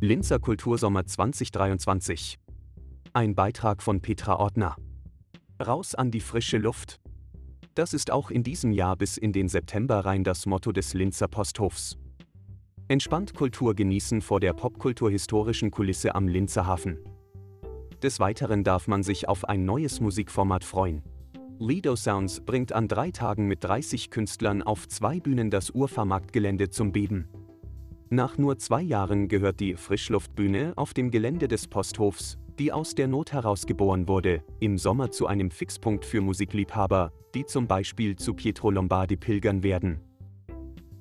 Linzer Kultursommer 2023. Ein Beitrag von Petra Ortner. Raus an die frische Luft. Das ist auch in diesem Jahr bis in den September rein das Motto des Linzer Posthofs. Entspannt Kultur genießen vor der popkulturhistorischen Kulisse am Linzer Hafen. Des Weiteren darf man sich auf ein neues Musikformat freuen. Lido Sounds bringt an drei Tagen mit 30 Künstlern auf zwei Bühnen das Urfahrmarktgelände zum Beben. Nach nur zwei Jahren gehört die Frischluftbühne auf dem Gelände des Posthofs, die aus der Not heraus geboren wurde, im Sommer zu einem Fixpunkt für Musikliebhaber, die zum Beispiel zu Pietro Lombardi pilgern werden.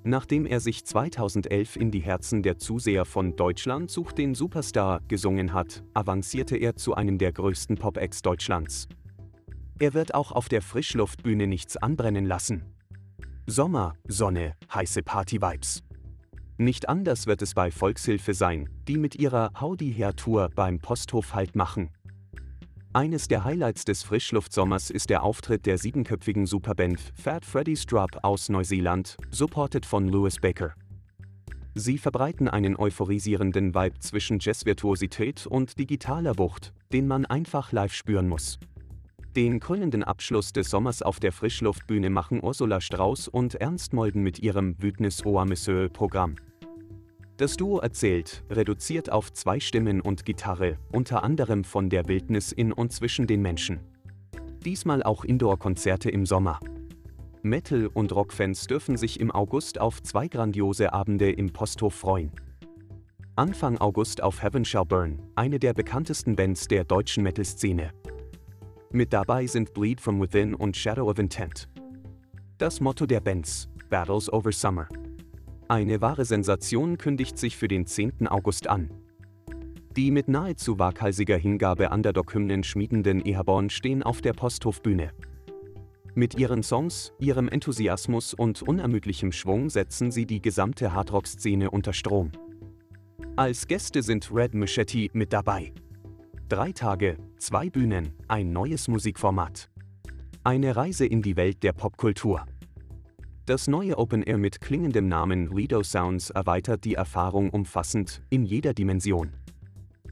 Nachdem er sich 2011 in die Herzen der Zuseher von Deutschland sucht den Superstar gesungen hat, avancierte er zu einem der größten Pop-Acts Deutschlands. Er wird auch auf der Frischluftbühne nichts anbrennen lassen. Sommer, Sonne, heiße Party-Vibes. Nicht anders wird es bei Volkshilfe sein, die mit ihrer Howdy Hair Tour beim Posthof Halt machen. Eines der Highlights des Frischluftsommers ist der Auftritt der siebenköpfigen Superband Fat Freddy's Drop aus Neuseeland, supported von Louis Baker. Sie verbreiten einen euphorisierenden Vibe zwischen Jazzvirtuosität und digitaler Wucht, den man einfach live spüren muss. Den krönenden Abschluss des Sommers auf der Frischluftbühne machen Ursula Strauß und Ernst Molden mit ihrem Wütnis Oa Monsieur Programm. Das Duo erzählt, reduziert auf zwei Stimmen und Gitarre, unter anderem von der Wildnis in und zwischen den Menschen. Diesmal auch Indoor-Konzerte im Sommer. Metal- und Rockfans dürfen sich im August auf zwei grandiose Abende im Posthof freuen. Anfang August auf Heaven Shall Burn, eine der bekanntesten Bands der deutschen Metal-Szene. Mit dabei sind Bleed from Within und Shadow of Intent. Das Motto der Bands: Battles over Summer. Eine wahre Sensation kündigt sich für den 10. August an. Die mit nahezu waghalsiger Hingabe Underdog-Hymnen schmiedenden Eherborn stehen auf der Posthofbühne. Mit ihren Songs, ihrem Enthusiasmus und unermüdlichem Schwung setzen sie die gesamte Hardrock-Szene unter Strom. Als Gäste sind Red Machete mit dabei. Drei Tage, zwei Bühnen, ein neues Musikformat. Eine Reise in die Welt der Popkultur. Das neue Open Air mit klingendem Namen Lido Sounds erweitert die Erfahrung umfassend, in jeder Dimension.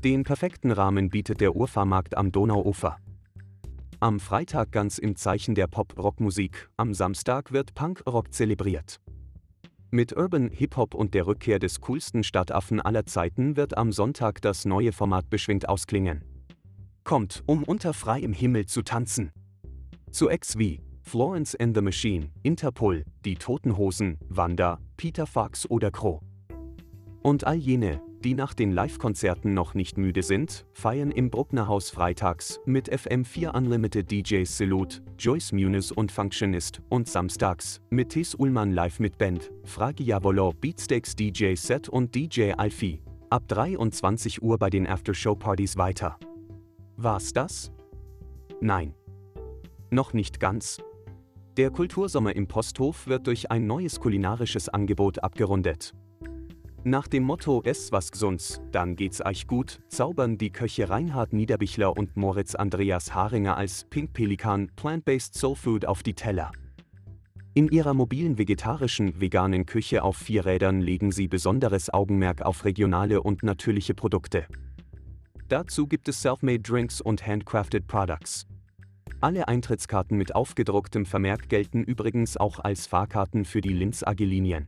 Den perfekten Rahmen bietet der Urfahrmarkt am Donauufer. Am Freitag ganz im Zeichen der Pop-Rock-Musik, am Samstag wird Punk-Rock zelebriert. Mit Urban Hip-Hop und der Rückkehr des coolsten Stadtaffen aller Zeiten wird am Sonntag das neue Format beschwingt ausklingen. Kommt, um unter freiem Himmel zu tanzen. Zu XV, Florence and the Machine, Interpol, Die Toten Hosen, Wanda, Peter Fox oder Crow. Und all jene, die nach den Live-Konzerten noch nicht müde sind, feiern im Brucknerhaus freitags mit FM4 Unlimited DJs Salute, Joyce Muniz und Functionist und samstags mit Tis Ullmann live mit Band, Frage Beatsteaks DJ Set und DJ Alfie. Ab 23 Uhr bei den Aftershow-Partys weiter. War's das? Nein. Noch nicht ganz. Der Kultursommer im Posthof wird durch ein neues kulinarisches Angebot abgerundet. Nach dem Motto Es was gesunds, dann geht's euch gut, zaubern die Köche Reinhard Niederbichler und Moritz Andreas Haringer als Pink Pelikan Plant-Based Soul Food auf die Teller. In ihrer mobilen vegetarischen, veganen Küche auf vier Rädern legen sie besonderes Augenmerk auf regionale und natürliche Produkte. Dazu gibt es Self-Made Drinks und Handcrafted Products. Alle Eintrittskarten mit aufgedrucktem Vermerk gelten übrigens auch als Fahrkarten für die Linz AG-Linien.